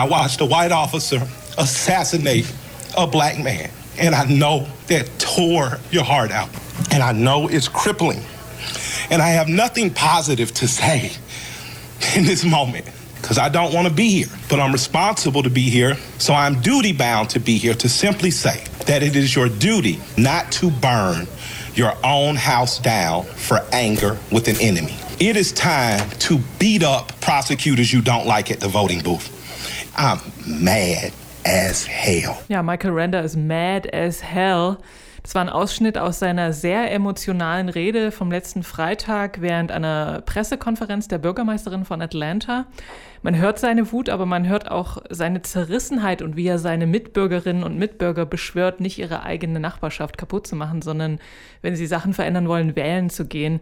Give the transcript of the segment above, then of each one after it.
I watched a white officer assassinate a black man. And I know that tore your heart out. And I know it's crippling. And I have nothing positive to say in this moment because I don't want to be here. But I'm responsible to be here, so I'm duty bound to be here to simply say that it is your duty not to burn your own house down for anger with an enemy. It is time to beat up prosecutors you don't like at the voting booth. I'm mad as hell. Ja, Michael Render ist mad as hell. Das war ein Ausschnitt aus seiner sehr emotionalen Rede vom letzten Freitag während einer Pressekonferenz der Bürgermeisterin von Atlanta. Man hört seine Wut, aber man hört auch seine Zerrissenheit und wie er seine Mitbürgerinnen und Mitbürger beschwört, nicht ihre eigene Nachbarschaft kaputt zu machen, sondern wenn sie Sachen verändern wollen, wählen zu gehen.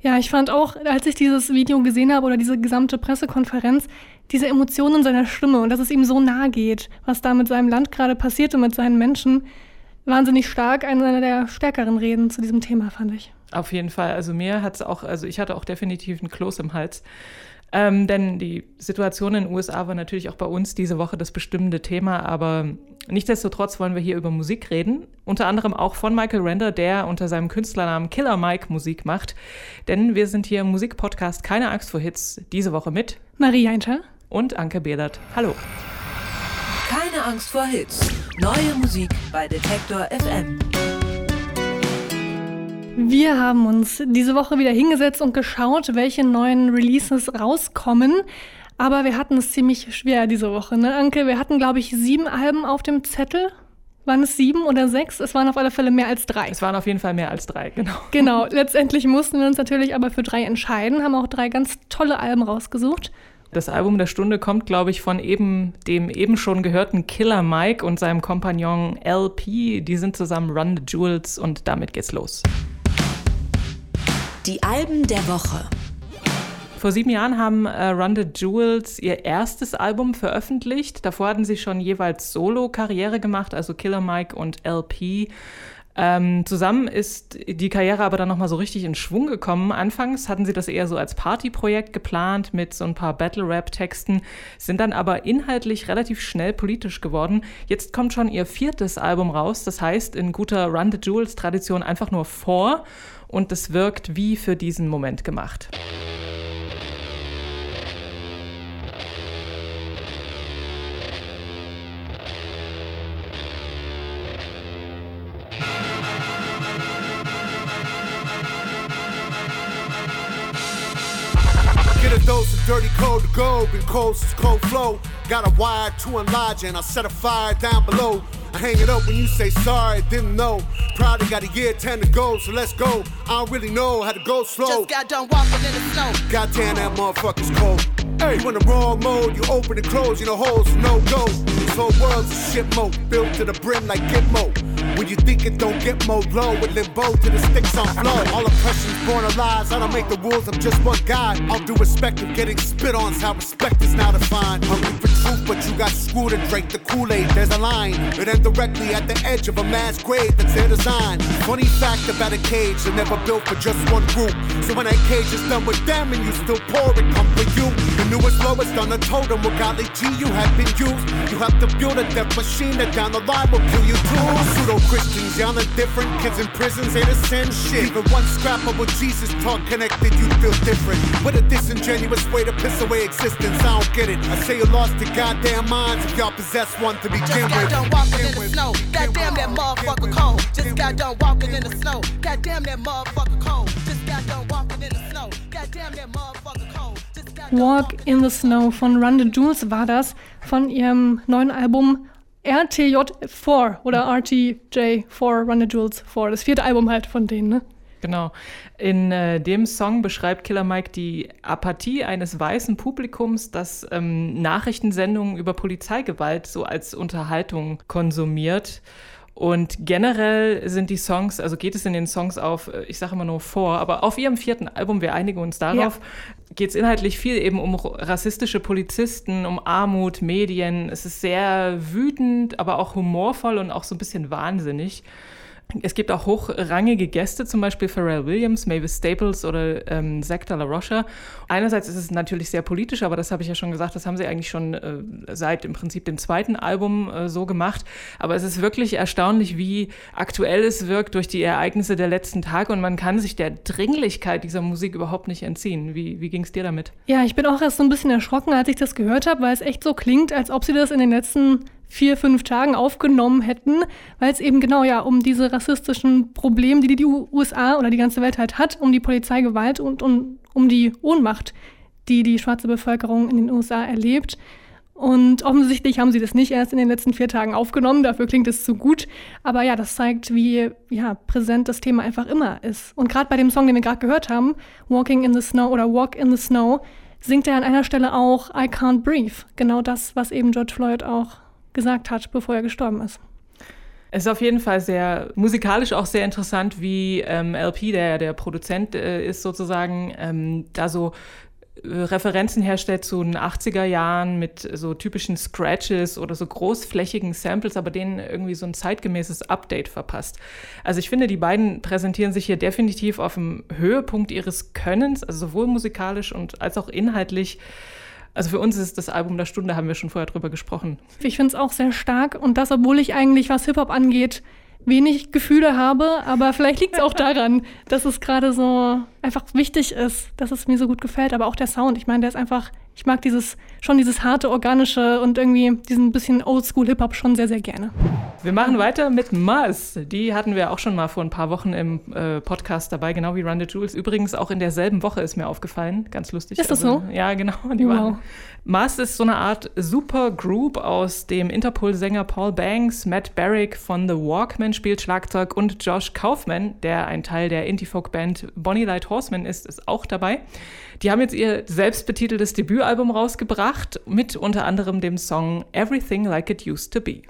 Ja, ich fand auch, als ich dieses Video gesehen habe oder diese gesamte Pressekonferenz, diese Emotionen in seiner Stimme und dass es ihm so nahe geht, was da mit seinem Land gerade passiert und mit seinen Menschen, wahnsinnig stark. Eine der stärkeren Reden zu diesem Thema, fand ich. Auf jeden Fall. Also mir hat es auch, also ich hatte auch definitiv einen Kloß im Hals. Ähm, denn die Situation in den USA war natürlich auch bei uns diese Woche das bestimmende Thema, aber nichtsdestotrotz wollen wir hier über Musik reden. Unter anderem auch von Michael Render, der unter seinem Künstlernamen Killer Mike Musik macht. Denn wir sind hier im Musikpodcast Keine Angst vor Hits diese Woche mit Marie Heinter und Anke Behlert. Hallo. Keine Angst vor Hits. Neue Musik bei Detektor FM. Wir haben uns diese Woche wieder hingesetzt und geschaut, welche neuen Releases rauskommen. Aber wir hatten es ziemlich schwer diese Woche, ne, Anke? Wir hatten, glaube ich, sieben Alben auf dem Zettel. Waren es sieben oder sechs? Es waren auf alle Fälle mehr als drei. Es waren auf jeden Fall mehr als drei, genau. Genau. Letztendlich mussten wir uns natürlich aber für drei entscheiden, haben auch drei ganz tolle Alben rausgesucht. Das Album der Stunde kommt, glaube ich, von eben dem eben schon gehörten Killer Mike und seinem Kompagnon LP. Die sind zusammen Run the Jewels und damit geht's los. Die Alben der Woche. Vor sieben Jahren haben äh, Run the Jewels ihr erstes Album veröffentlicht. Davor hatten sie schon jeweils Solo-Karriere gemacht, also Killer Mike und LP. Ähm, zusammen ist die Karriere aber dann nochmal so richtig in Schwung gekommen. Anfangs hatten sie das eher so als Partyprojekt geplant mit so ein paar Battle-Rap-Texten, sind dann aber inhaltlich relativ schnell politisch geworden. Jetzt kommt schon ihr viertes Album raus, das heißt in guter Run the Jewels-Tradition einfach nur vor und es wirkt wie für diesen Moment gemacht. Dose dirty code to go, been cold since cold flow. Got a wire to enlarge and I set a fire down below. I hang it up when you say sorry, didn't know. Probably got a year 10 to go, so let's go. I don't really know how to go slow. Just got done walking in the snow. Goddamn, that motherfucker's cold. Hey, you in the wrong mode, you open and close, you know holes, no go. This whole world's a shit mode, built to the brim like Gitmo. When you think it don't get more low, with limbo to the sticks on flow. All oppression's born of lies, I don't make the rules, I'm just one guy. All due respect of getting spit on, how respect is now defined. Hungry for truth, but you got screwed and drank the Kool-Aid. There's a line, it ends directly at the edge of a mass grave that's their design. Funny fact about a cage, they're never built for just one group. So when that cage is done with them and you still pour it, come for you. The newest, lowest on the totem, what golly G you have been used. You have to build a death machine that down the line will kill you too. Pseudo Christians, y'all are different. Kids in prisons ain't the same shit. Even one scrap of what Jesus taught connected, you feel different. What a disingenuous way to piss away existence. I don't get it. I say you lost your goddamn minds if y'all possess one to begin Just got with. done walking in the snow. Goddamn that motherfucker cold. Just got done walking in the snow. Goddamn that motherfucker cold. Just got done walking in the snow. Goddamn that motherfucker cold. Walk in the Snow von Run the Jewels war das, von ihrem neuen Album RTJ4 oder RTJ4, Run the Jewels 4. Das vierte Album halt von denen, ne? Genau. In äh, dem Song beschreibt Killer Mike die Apathie eines weißen Publikums, das ähm, Nachrichtensendungen über Polizeigewalt so als Unterhaltung konsumiert. Und generell sind die Songs, also geht es in den Songs auf, äh, ich sage immer nur vor, aber auf ihrem vierten Album, wir einigen uns darauf, geht es inhaltlich viel eben um rassistische Polizisten, um Armut, Medien. Es ist sehr wütend, aber auch humorvoll und auch so ein bisschen wahnsinnig. Es gibt auch hochrangige Gäste, zum Beispiel Pharrell Williams, Mavis Staples oder ähm, Zach de la Rocha. Einerseits ist es natürlich sehr politisch, aber das habe ich ja schon gesagt, das haben sie eigentlich schon äh, seit im Prinzip dem zweiten Album äh, so gemacht. Aber es ist wirklich erstaunlich, wie aktuell es wirkt durch die Ereignisse der letzten Tage und man kann sich der Dringlichkeit dieser Musik überhaupt nicht entziehen. Wie, wie ging es dir damit? Ja, ich bin auch erst so ein bisschen erschrocken, als ich das gehört habe, weil es echt so klingt, als ob sie das in den letzten vier, fünf Tagen aufgenommen hätten, weil es eben genau ja um diese rassistischen Probleme, die die USA oder die ganze Welt halt hat, um die Polizeigewalt und um, um die Ohnmacht, die die schwarze Bevölkerung in den USA erlebt. Und offensichtlich haben sie das nicht erst in den letzten vier Tagen aufgenommen, dafür klingt es zu gut. Aber ja, das zeigt, wie ja, präsent das Thema einfach immer ist. Und gerade bei dem Song, den wir gerade gehört haben, Walking in the Snow oder Walk in the Snow, singt er an einer Stelle auch I Can't Breathe. Genau das, was eben George Floyd auch gesagt hat, bevor er gestorben ist. Es ist auf jeden Fall sehr musikalisch auch sehr interessant, wie ähm, LP, der der Produzent äh, ist sozusagen, ähm, da so äh, Referenzen herstellt zu den 80er Jahren mit so typischen Scratches oder so großflächigen Samples, aber denen irgendwie so ein zeitgemäßes Update verpasst. Also ich finde, die beiden präsentieren sich hier definitiv auf dem Höhepunkt ihres Könnens, also sowohl musikalisch und als auch inhaltlich also für uns ist das Album der Stunde, haben wir schon vorher drüber gesprochen. Ich finde es auch sehr stark und das, obwohl ich eigentlich, was Hip-Hop angeht, wenig Gefühle habe, aber vielleicht liegt es auch daran, dass es gerade so einfach wichtig ist, dass es mir so gut gefällt, aber auch der Sound. Ich meine, der ist einfach, ich mag dieses, schon dieses harte, organische und irgendwie diesen bisschen Oldschool-Hip-Hop schon sehr, sehr gerne. Wir machen weiter mit Muzz. Die hatten wir auch schon mal vor ein paar Wochen im äh, Podcast dabei, genau wie Run the Jewels. Übrigens auch in derselben Woche ist mir aufgefallen. Ganz lustig. Ist das also, so? Ja, genau. Die wow. waren. Muzz ist so eine Art Supergroup aus dem Interpol-Sänger Paul Banks, Matt Barrick von The Walkman spielt Schlagzeug und Josh Kaufman, der ein Teil der Indie-Folk-Band Bonnie Light Horseman ist, ist auch dabei. Die haben jetzt ihr selbstbetiteltes Debütalbum rausgebracht mit unter anderem dem Song Everything Like It Used to Be.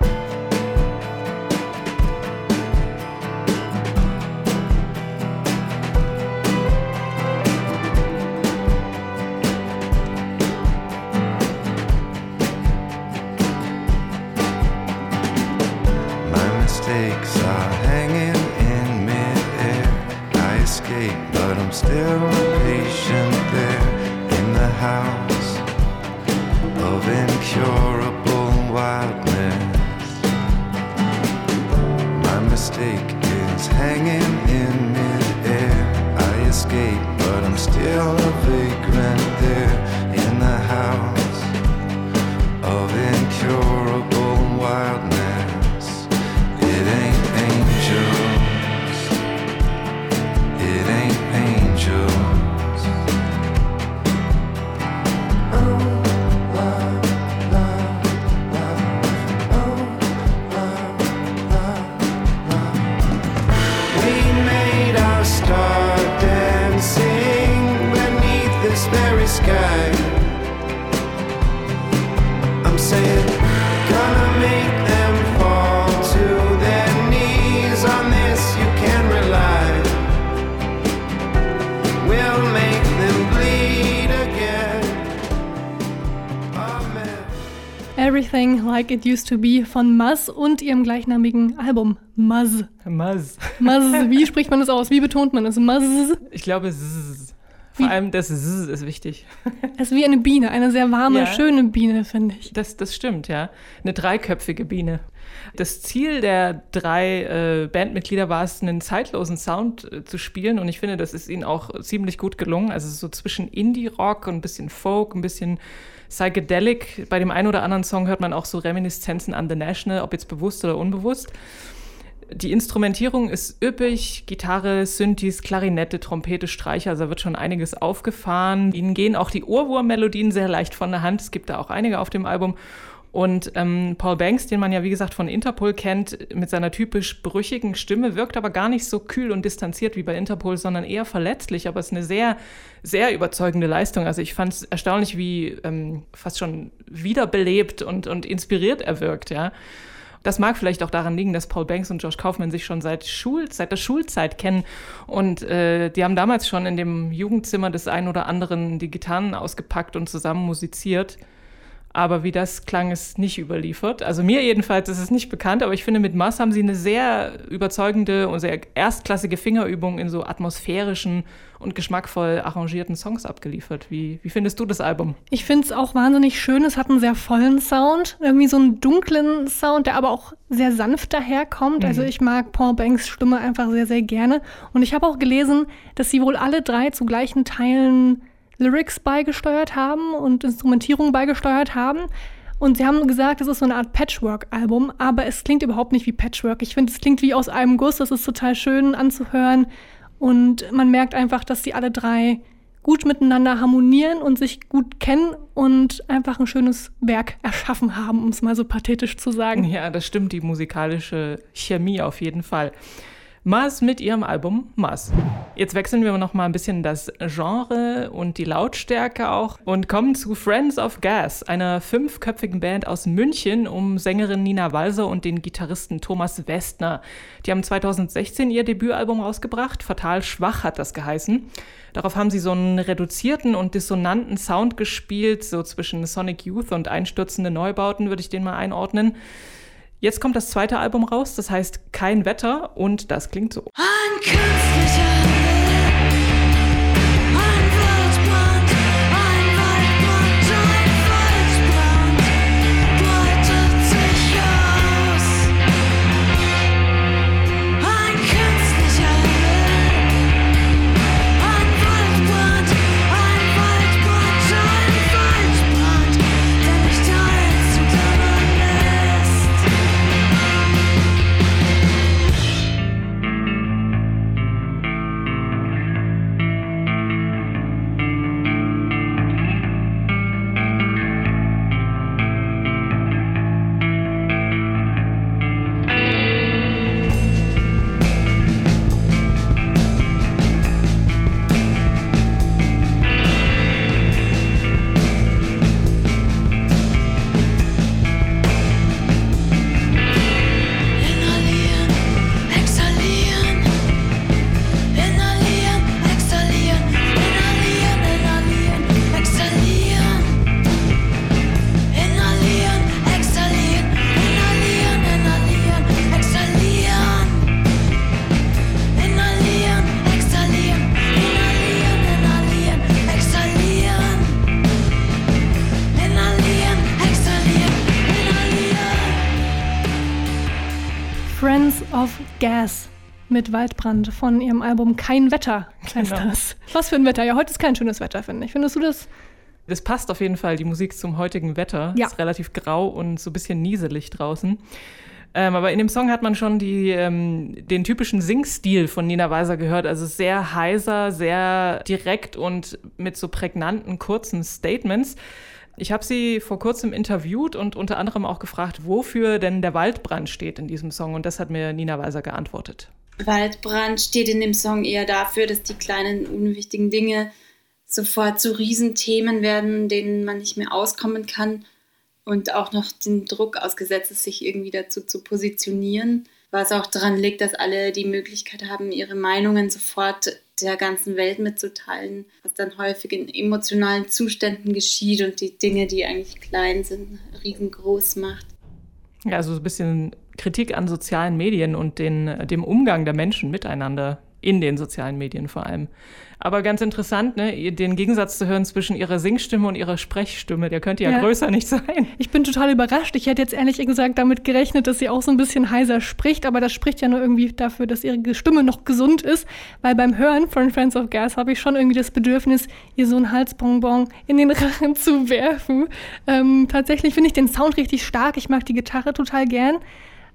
Everything Like It Used to Be von Muzz und ihrem gleichnamigen Album Muzz. Muzz. Muzz. Wie spricht man das aus? Wie betont man das? Muzz. Ich glaube, zzz. Vor wie? allem das zzz ist wichtig. Es ist wie eine Biene, eine sehr warme, ja. schöne Biene, finde ich. Das, das stimmt, ja. Eine dreiköpfige Biene. Das Ziel der drei äh, Bandmitglieder war es, einen zeitlosen Sound äh, zu spielen und ich finde, das ist ihnen auch ziemlich gut gelungen. Also so zwischen Indie-Rock und ein bisschen Folk, ein bisschen Psychedelic. Bei dem einen oder anderen Song hört man auch so Reminiszenzen an The National, ob jetzt bewusst oder unbewusst. Die Instrumentierung ist üppig, Gitarre, Synthes, Klarinette, Trompete, Streicher, also da wird schon einiges aufgefahren. Ihnen gehen auch die Ohrwurm-Melodien sehr leicht von der Hand. Es gibt da auch einige auf dem Album. Und ähm, Paul Banks, den man ja wie gesagt von Interpol kennt, mit seiner typisch brüchigen Stimme, wirkt aber gar nicht so kühl und distanziert wie bei Interpol, sondern eher verletzlich. Aber es ist eine sehr, sehr überzeugende Leistung. Also ich fand es erstaunlich, wie ähm, fast schon wiederbelebt und, und inspiriert er wirkt, ja. Das mag vielleicht auch daran liegen, dass Paul Banks und Josh Kaufman sich schon seit, Schul seit der Schulzeit kennen. Und äh, die haben damals schon in dem Jugendzimmer des einen oder anderen die Gitarren ausgepackt und zusammen musiziert. Aber wie das klang, ist nicht überliefert. Also mir jedenfalls ist es nicht bekannt, aber ich finde, mit Mass haben sie eine sehr überzeugende und sehr erstklassige Fingerübung in so atmosphärischen und geschmackvoll arrangierten Songs abgeliefert. Wie, wie findest du das Album? Ich finde es auch wahnsinnig schön. Es hat einen sehr vollen Sound, irgendwie so einen dunklen Sound, der aber auch sehr sanft daherkommt. Also ich mag Paul Banks Stimme einfach sehr, sehr gerne. Und ich habe auch gelesen, dass sie wohl alle drei zu gleichen Teilen Lyrics beigesteuert haben und Instrumentierung beigesteuert haben. Und sie haben gesagt, es ist so eine Art Patchwork-Album, aber es klingt überhaupt nicht wie Patchwork. Ich finde, es klingt wie aus einem Guss, das ist total schön anzuhören. Und man merkt einfach, dass die alle drei gut miteinander harmonieren und sich gut kennen und einfach ein schönes Werk erschaffen haben, um es mal so pathetisch zu sagen. Ja, das stimmt, die musikalische Chemie auf jeden Fall. Mars mit ihrem Album Mars. Jetzt wechseln wir noch mal ein bisschen das Genre und die Lautstärke auch und kommen zu Friends of Gas, einer fünfköpfigen Band aus München um Sängerin Nina Walser und den Gitarristen Thomas Westner. Die haben 2016 ihr Debütalbum rausgebracht, Fatal Schwach hat das geheißen. Darauf haben sie so einen reduzierten und dissonanten Sound gespielt, so zwischen Sonic Youth und einstürzende Neubauten würde ich den mal einordnen. Jetzt kommt das zweite Album raus, das heißt Kein Wetter und das klingt so. Ein künstlicher of Gas mit Waldbrand von ihrem Album Kein Wetter heißt Genau. das. Was für ein Wetter. Ja, heute ist kein schönes Wetter, finde ich. Findest du das? Das passt auf jeden Fall, die Musik zum heutigen Wetter. Ja. Ist relativ grau und so ein bisschen nieselig draußen. Ähm, aber in dem Song hat man schon die, ähm, den typischen Singstil von Nina Weiser gehört. Also sehr heiser, sehr direkt und mit so prägnanten, kurzen Statements. Ich habe sie vor kurzem interviewt und unter anderem auch gefragt, wofür denn der Waldbrand steht in diesem Song. Und das hat mir Nina Weiser geantwortet. Waldbrand steht in dem Song eher dafür, dass die kleinen unwichtigen Dinge sofort zu Riesenthemen werden, denen man nicht mehr auskommen kann und auch noch den Druck ausgesetzt ist, sich irgendwie dazu zu positionieren. Was auch daran liegt, dass alle die Möglichkeit haben, ihre Meinungen sofort der ganzen Welt mitzuteilen, was dann häufig in emotionalen Zuständen geschieht und die Dinge, die eigentlich klein sind, riesengroß macht. Ja, also so ein bisschen Kritik an sozialen Medien und den, dem Umgang der Menschen miteinander in den sozialen Medien vor allem. Aber ganz interessant, ne, den Gegensatz zu hören zwischen ihrer Singstimme und ihrer Sprechstimme, der könnte ja, Ja. größer nicht sein. Ich bin total überrascht. Ich hätte jetzt ehrlich gesagt damit gerechnet, dass sie auch so ein bisschen heiser spricht, aber das spricht ja nur irgendwie dafür, dass ihre Stimme noch gesund ist, weil beim Hören von Friends of Gas habe ich schon irgendwie das Bedürfnis, ihr so ein Halsbonbon in den Rachen zu werfen. Ähm, tatsächlich finde ich den Sound richtig stark. Ich mag die Gitarre total gern.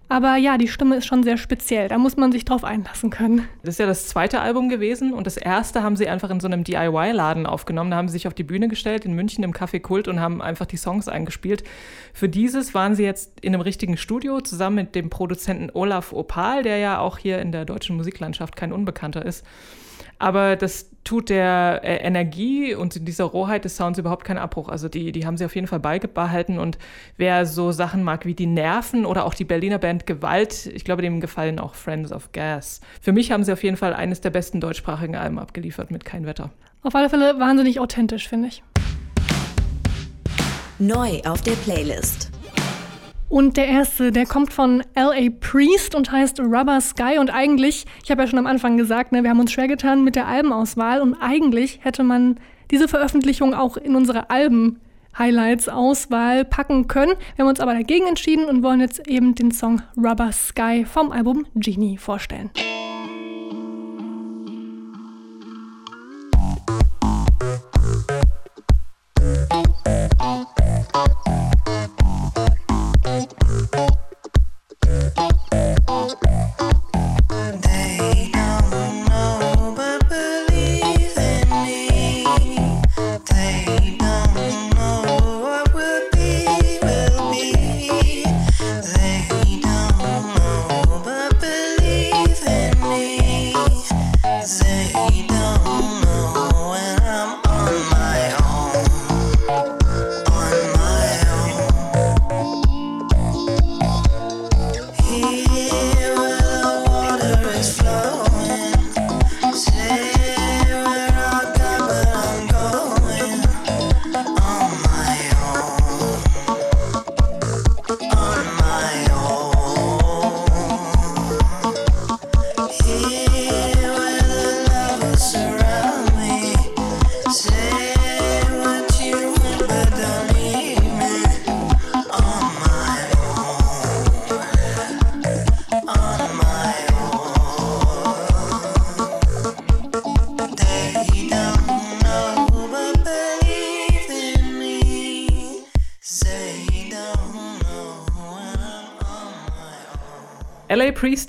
Aber ja, die Stimme ist schon sehr speziell. Da muss man sich drauf einlassen können. Das ist ja das zweite Album gewesen und das erste haben sie einfach in so einem DIY-Laden aufgenommen. Da haben sie sich auf die Bühne gestellt in München im Café Kult und haben einfach die Songs eingespielt. Für dieses waren sie jetzt in einem richtigen Studio zusammen mit dem Produzenten Olaf Opal, der ja auch hier in der deutschen Musiklandschaft kein Unbekannter ist. Aber das tut der äh, Energie und dieser Rohheit des Sounds überhaupt keinen Abbruch. Also die, die haben sie auf jeden Fall beibehalten. Und wer so Sachen mag wie die Nerven oder auch die Berliner Band Gewalt, ich glaube, dem gefallen auch Friends of Gas. Für mich haben sie auf jeden Fall eines der besten deutschsprachigen Alben abgeliefert mit Kein Wetter. Auf alle Fälle wahnsinnig authentisch, finde ich. Neu auf der Playlist. Und der erste, der kommt von L.A. Priest und heißt Rubber Sky. Und eigentlich, ich habe ja schon am Anfang gesagt, ne, wir haben uns schwer getan mit der Albenauswahl. Und eigentlich hätte man diese Veröffentlichung auch in unsere Alben-Highlights-Auswahl packen können. Wir haben uns aber dagegen entschieden und wollen jetzt eben den Song Rubber Sky vom Album Genie vorstellen.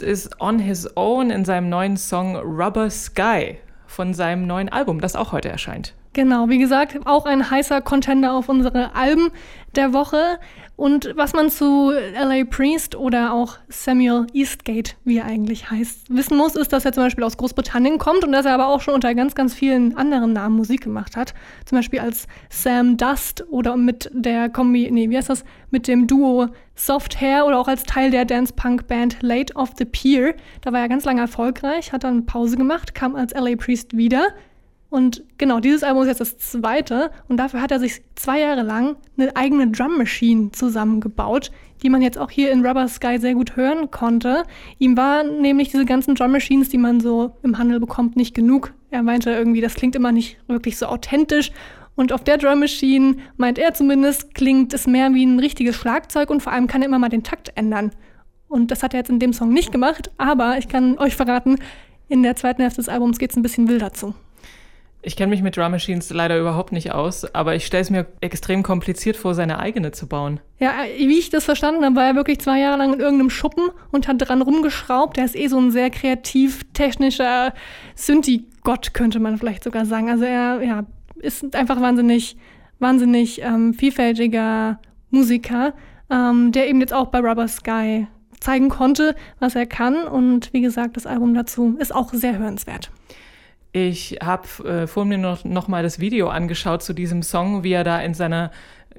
Ist on his own in seinem neuen Song Rubber Sky von seinem neuen Album, das auch heute erscheint. Genau, wie gesagt, auch ein heißer Contender auf unsere Alben der Woche. Und was man zu LA Priest oder auch Samuel Eastgate, wie er eigentlich heißt, wissen muss, ist, dass er zum Beispiel aus Großbritannien kommt und dass er aber auch schon unter ganz, ganz vielen anderen Namen Musik gemacht hat. Zum Beispiel als Sam Dust oder mit der Kombi, nee, wie heißt das, mit dem Duo Soft Hair oder auch als Teil der Dance-Punk-Band Late of the Pier. Da war er ganz lange erfolgreich, hat dann Pause gemacht, kam als LA Priest wieder und genau, dieses Album ist jetzt das zweite und dafür hat er sich zwei Jahre lang eine eigene Drum Machine zusammengebaut, die man jetzt auch hier in Rubber Sky sehr gut hören konnte. Ihm waren nämlich diese ganzen Drum Machines, die man so im Handel bekommt, nicht genug. Er meinte irgendwie, das klingt immer nicht wirklich so authentisch. Und auf der Drum Machine, meint er zumindest, klingt es mehr wie ein richtiges Schlagzeug und vor allem kann er immer mal den Takt ändern. Und das hat er jetzt in dem Song nicht gemacht, aber ich kann euch verraten, in der zweiten Hälfte des Albums geht es ein bisschen wilder zu. Ich kenne mich mit Drum Machines leider überhaupt nicht aus, aber ich stelle es mir extrem kompliziert vor, seine eigene zu bauen. Ja, wie ich das verstanden habe, war er wirklich zwei Jahre lang in irgendeinem Schuppen und hat dran rumgeschraubt. Er ist eh so ein sehr kreativ-technischer Synthi-Gott, könnte man vielleicht sogar sagen. Also er ja, ist einfach wahnsinnig, wahnsinnig ähm, vielfältiger Musiker, ähm, der eben jetzt auch bei Rubber Sky zeigen konnte, was er kann. Und wie gesagt, das Album dazu ist auch sehr hörenswert. Ich habe äh, vor mir noch, noch mal das Video angeschaut zu diesem Song, wie er da in seiner,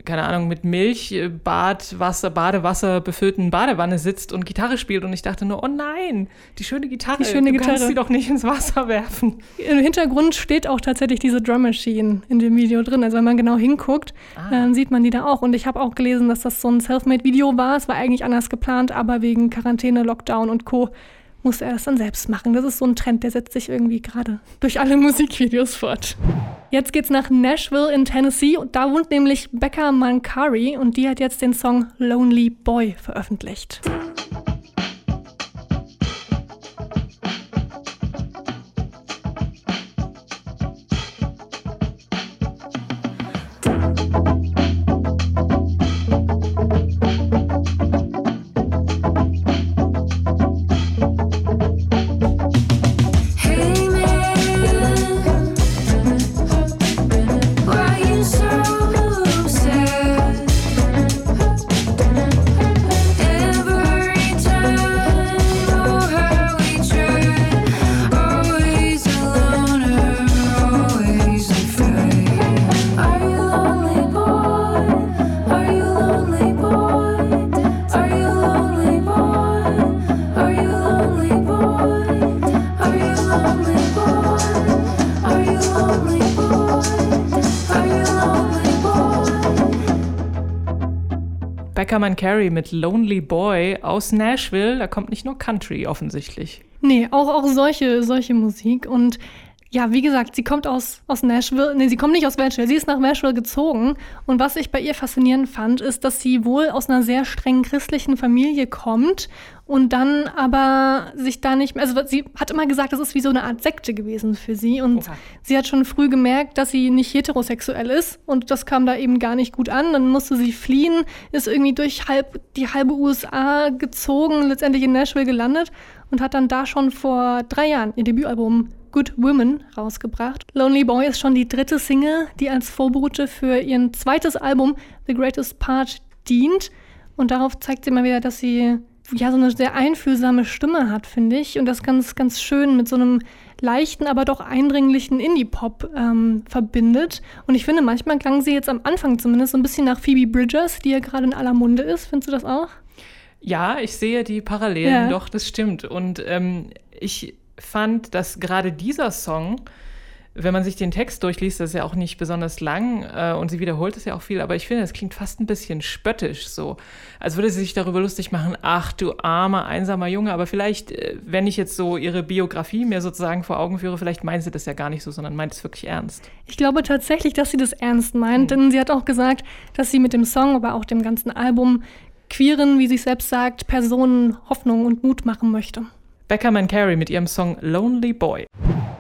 keine Ahnung, mit Milch, äh, Badwasser, Badewasser befüllten Badewanne sitzt und Gitarre spielt. Und ich dachte nur, oh nein, die schöne Gitarre, Die schöne du Gitarre. kannst sie doch nicht ins Wasser werfen. Im Hintergrund steht auch tatsächlich diese Drum Machine in dem Video drin. Also wenn man genau hinguckt, dann sieht man die da auch. Und ich habe auch gelesen, dass das so ein Selfmade-Video war. Es war eigentlich anders geplant, aber wegen Quarantäne, Lockdown und Co. musste er das dann selbst machen. Das ist so ein Trend, der setzt sich irgendwie gerade durch alle Musikvideos fort. Jetzt geht's nach Nashville in Tennessee. Und da wohnt nämlich Becca Mancari und die hat jetzt den Song Lonely Boy veröffentlicht. Beckerman Carey mit Lonely Boy aus Nashville. Da kommt nicht nur Country offensichtlich. Nee, auch, auch solche, solche Musik. Und ja, wie gesagt, sie kommt aus, aus Nashville. Nee, sie kommt nicht aus Nashville. Sie ist nach Nashville gezogen. Und was ich bei ihr faszinierend fand, ist, dass sie wohl aus einer sehr strengen christlichen Familie kommt und dann aber sich da nicht mehr. Also, sie hat immer gesagt, das ist wie so eine Art Sekte gewesen für sie. Und Oha. sie hat schon früh gemerkt, dass sie nicht heterosexuell ist. Und das kam da eben gar nicht gut an. Dann musste sie fliehen, ist irgendwie durch halb, die halbe USA gezogen, letztendlich in Nashville gelandet und hat dann da schon vor drei Jahren ihr Debütalbum Good Women rausgebracht. Lonely Boy ist schon die dritte Single, die als Vorbote für ihr zweites Album The Greatest Part dient. Und darauf zeigt sie mal wieder, dass sie ja so eine sehr einfühlsame Stimme hat, finde ich. Und das ganz, ganz schön mit so einem leichten, aber doch eindringlichen Indie-Pop ähm, verbindet. Und ich finde, manchmal klang sie jetzt am Anfang zumindest so ein bisschen nach Phoebe Bridgers, die ja gerade in aller Munde ist. Findest du das auch? Ja, ich sehe die Parallelen, Ja. doch, das stimmt. Und ähm, ich fand, dass gerade dieser Song, wenn man sich den Text durchliest, das ist ja auch nicht besonders lang äh, und sie wiederholt es ja auch viel, aber ich finde, das klingt fast ein bisschen spöttisch so. Als würde sie sich darüber lustig machen, ach du armer, einsamer Junge, aber vielleicht, äh, wenn ich jetzt so ihre Biografie mir sozusagen vor Augen führe, vielleicht meint sie das ja gar nicht so, sondern meint es wirklich ernst. Ich glaube tatsächlich, dass sie das ernst meint, denn sie hat auch gesagt, dass sie mit dem Song, aber auch dem ganzen Album queeren, wie sie selbst sagt, Personen Hoffnung und Mut machen möchte. Beckerman Carey mit ihrem Song Lonely Boy.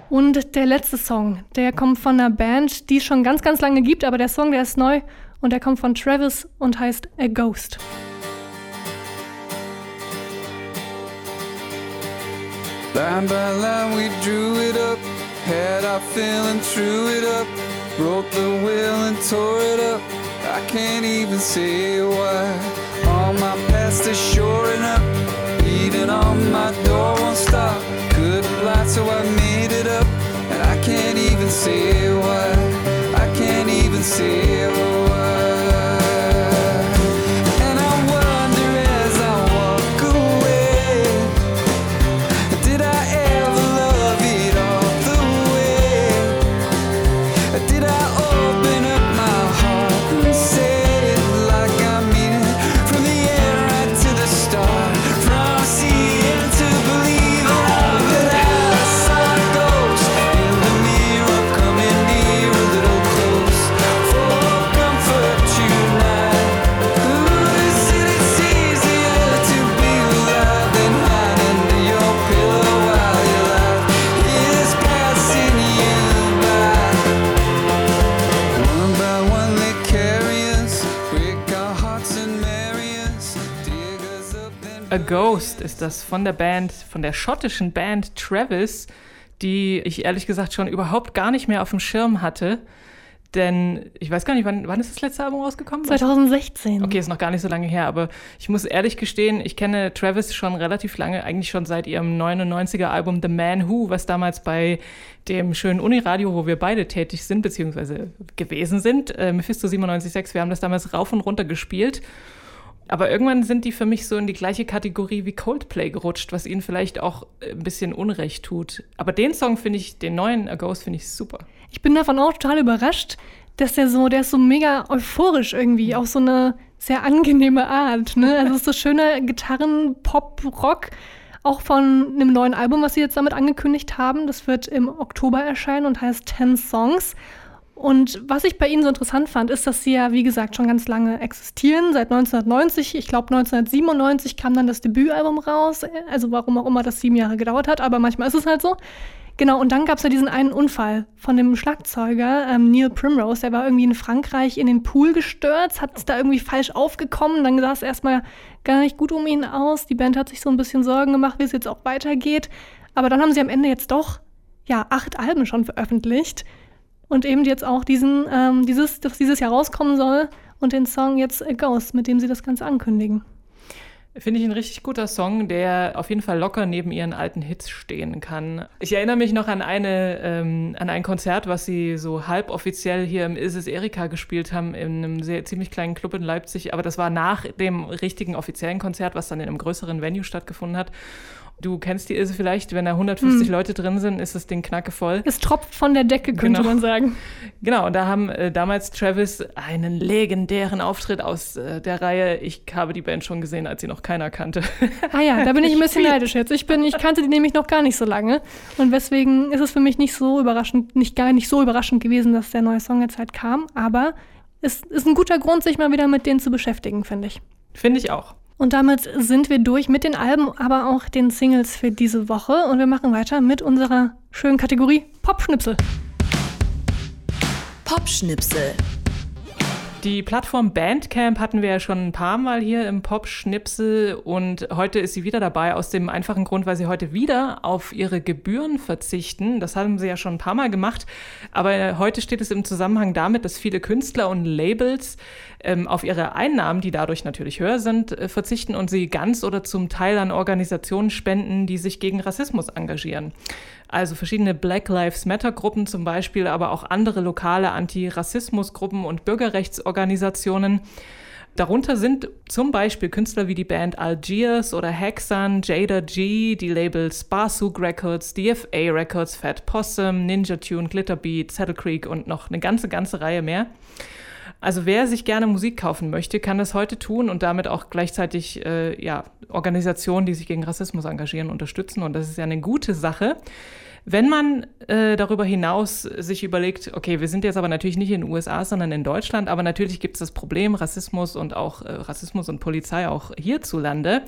Und der letzte Song, der kommt von einer Band, die es schon ganz, ganz lange gibt, aber der Song, der ist neu und der kommt von Travis und heißt A Ghost. Line by line we drew it up, had our feeling, threw it up, broke the will and tore it up. I can't even say why. All my past is shoring up, beating on my door won't stop. Couldn't lie, so I made it up, and I can't even say why. I can't even say why. Ghost ist das von der Band, von der schottischen Band Travis, die ich ehrlich gesagt schon überhaupt gar nicht mehr auf dem Schirm hatte. Denn ich weiß gar nicht, wann, wann ist das letzte Album rausgekommen? 2016. Okay, ist noch gar nicht so lange her, aber ich muss ehrlich gestehen, ich kenne Travis schon relativ lange, eigentlich schon seit ihrem 99er Album The Man Who, was damals bei dem schönen Uniradio, wo wir beide tätig sind, beziehungsweise gewesen sind, äh, Mephisto 97.6, wir haben das damals rauf und runter gespielt. Aber irgendwann sind die für mich so in die gleiche Kategorie wie Coldplay gerutscht, was ihnen vielleicht auch ein bisschen Unrecht tut. Aber den Song finde ich, den neuen A Ghost finde ich super. Ich bin davon auch total überrascht, dass der so, der ist so mega euphorisch irgendwie, auf so eine sehr angenehme Art. Ne? Also es ist so schöner Gitarren, Pop, Rock, auch von einem neuen Album, was sie jetzt damit angekündigt haben. Das wird im Oktober erscheinen und heißt Ten Songs. Und was ich bei ihnen so interessant fand, ist, dass sie ja, wie gesagt, schon ganz lange existieren. Seit 1990, ich glaube 1997 kam dann das Debütalbum raus. Also warum auch immer das sieben Jahre gedauert hat, aber manchmal ist es halt so. Genau, und dann gab es ja diesen einen Unfall von dem Schlagzeuger ähm, Neil Primrose. Der war irgendwie in Frankreich in den Pool gestürzt, hat es da irgendwie falsch aufgekommen. Dann sah es erstmal gar nicht gut um ihn aus. Die Band hat sich so ein bisschen Sorgen gemacht, wie es jetzt auch weitergeht. Aber dann haben sie am Ende jetzt doch ja acht Alben schon veröffentlicht und eben jetzt auch diesen, ähm, dieses, das dieses Jahr rauskommen soll und den Song jetzt A Ghost, mit dem sie das Ganze ankündigen. Finde ich ein richtig guter Song, der auf jeden Fall locker neben ihren alten Hits stehen kann. Ich erinnere mich noch an, eine, ähm, an ein Konzert, was sie so halboffiziell hier im Is es Erika gespielt haben, in einem sehr ziemlich kleinen Club in Leipzig. Aber das war nach dem richtigen offiziellen Konzert, was dann in einem größeren Venue stattgefunden hat. Du kennst die Ilse vielleicht, wenn da 150 Hm. Leute drin sind, ist das Ding knackevoll. Es tropft von der Decke, könnte Genau. man sagen. Genau, und da haben äh, damals Travis einen legendären Auftritt aus äh, der Reihe Ich habe die Band schon gesehen, als sie noch keiner kannte. Ah ja, da bin ich ein bisschen neidisch jetzt. Ich, bin, ich kannte die nämlich noch gar nicht so lange. Und deswegen ist es für mich nicht so überraschend, nicht gar nicht so überraschend gewesen, dass der neue Song jetzt halt kam. Aber es ist ein guter Grund, sich mal wieder mit denen zu beschäftigen, finde ich. Finde ich auch. Und damit sind wir durch mit den Alben, aber auch den Singles für diese Woche. Und wir machen weiter mit unserer schönen Kategorie Popschnipsel. Popschnipsel. Die Plattform Bandcamp hatten wir ja schon ein paar Mal hier im Pop-Schnipsel und heute ist sie wieder dabei, aus dem einfachen Grund, weil sie heute wieder auf ihre Gebühren verzichten. Das haben sie ja schon ein paar Mal gemacht, aber heute steht es im Zusammenhang damit, dass viele Künstler und Labels ähm, auf ihre Einnahmen, die dadurch natürlich höher sind, äh, verzichten und sie ganz oder zum Teil an Organisationen spenden, die sich gegen Rassismus engagieren. Also verschiedene Black Lives Matter Gruppen zum Beispiel, aber auch andere lokale Antirassismusgruppen und Bürgerrechtsorganisationen. Darunter sind zum Beispiel Künstler wie die Band Algiers oder Hexan, Jada G, die Labels Barsuk Records, DFA Records, Fat Possum, Ninja Tune, Glitterbeat, Saddle Creek und noch eine ganze, ganze Reihe mehr. Also wer sich gerne Musik kaufen möchte, kann das heute tun und damit auch gleichzeitig äh, ja, Organisationen, die sich gegen Rassismus engagieren, unterstützen. Und das ist ja eine gute Sache. Wenn man äh, darüber hinaus sich überlegt, okay, wir sind jetzt aber natürlich nicht in den USA, sondern in Deutschland, aber natürlich gibt es das Problem Rassismus und auch äh, Rassismus und Polizei auch hierzulande.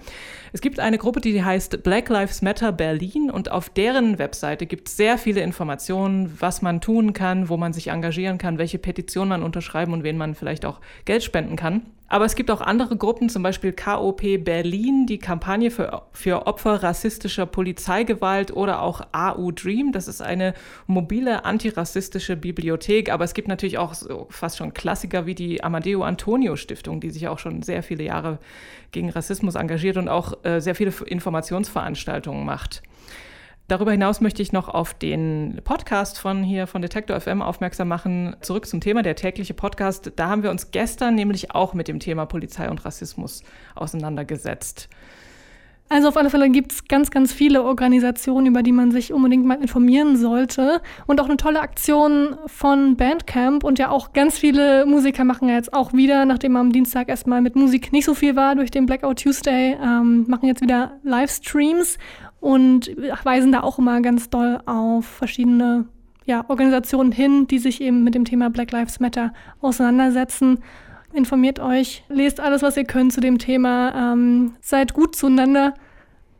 Es gibt eine Gruppe, die heißt Black Lives Matter Berlin und auf deren Webseite gibt es sehr viele Informationen, was man tun kann, wo man sich engagieren kann, welche Petition man unterschreiben und wen man vielleicht auch Geld spenden kann. Aber es gibt auch andere Gruppen, zum Beispiel KOP Berlin, die Kampagne für, für Opfer rassistischer Polizeigewalt oder auch AU Dream. Das ist eine mobile antirassistische Bibliothek. Aber es gibt natürlich auch so fast schon Klassiker wie die Amadeo Antonio Stiftung, die sich auch schon sehr viele Jahre gegen Rassismus engagiert und auch äh, sehr viele Informationsveranstaltungen macht. Darüber hinaus möchte ich noch auf den Podcast von hier von Detektor FM aufmerksam machen. Zurück zum Thema, der tägliche Podcast. Da haben wir uns gestern nämlich auch mit dem Thema Polizei und Rassismus auseinandergesetzt. Also auf alle Fälle gibt es ganz, ganz viele Organisationen, über die man sich unbedingt mal informieren sollte. Und auch eine tolle Aktion von Bandcamp. Und ja auch ganz viele Musiker machen jetzt auch wieder, nachdem am Dienstag erstmal mit Musik nicht so viel war durch den Blackout Tuesday, ähm, machen jetzt wieder Livestreams und weisen da auch immer ganz doll auf verschiedene ja, Organisationen hin, die sich eben mit dem Thema Black Lives Matter auseinandersetzen. Informiert euch, lest alles, was ihr könnt zu dem Thema, ähm, seid gut zueinander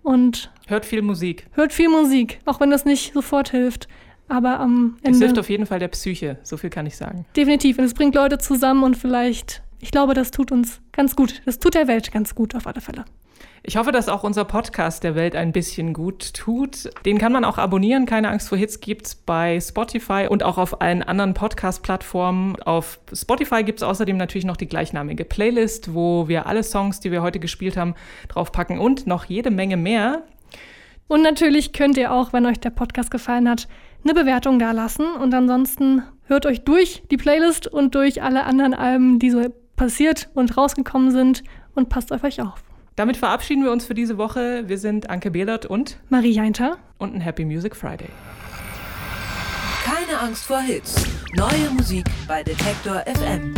und Hört viel Musik. hört viel Musik, auch wenn das nicht sofort hilft. Aber am Es Ende hilft auf jeden Fall der Psyche, so viel kann ich sagen. definitiv. Und es bringt Leute zusammen und vielleicht, ich glaube, das tut uns ganz gut. Das tut der Welt ganz gut auf alle Fälle. Ich hoffe, dass auch unser Podcast der Welt ein bisschen gut tut. Den kann man auch abonnieren. Keine Angst vor Hits gibt's bei Spotify und auch auf allen anderen Podcast-Plattformen. Auf Spotify gibt's außerdem natürlich noch die gleichnamige Playlist, wo wir alle Songs, die wir heute gespielt haben, draufpacken und noch jede Menge mehr. Und natürlich könnt ihr auch, wenn euch der Podcast gefallen hat, eine Bewertung da lassen. Und ansonsten hört euch durch die Playlist und durch alle anderen Alben, die so passiert und rausgekommen sind und passt auf euch auf. Damit verabschieden wir uns für diese Woche. Wir sind Anke Behlert und Marie Jainter. und ein Happy Music Friday. Keine Angst vor Hits. Neue Musik bei Detektor FM.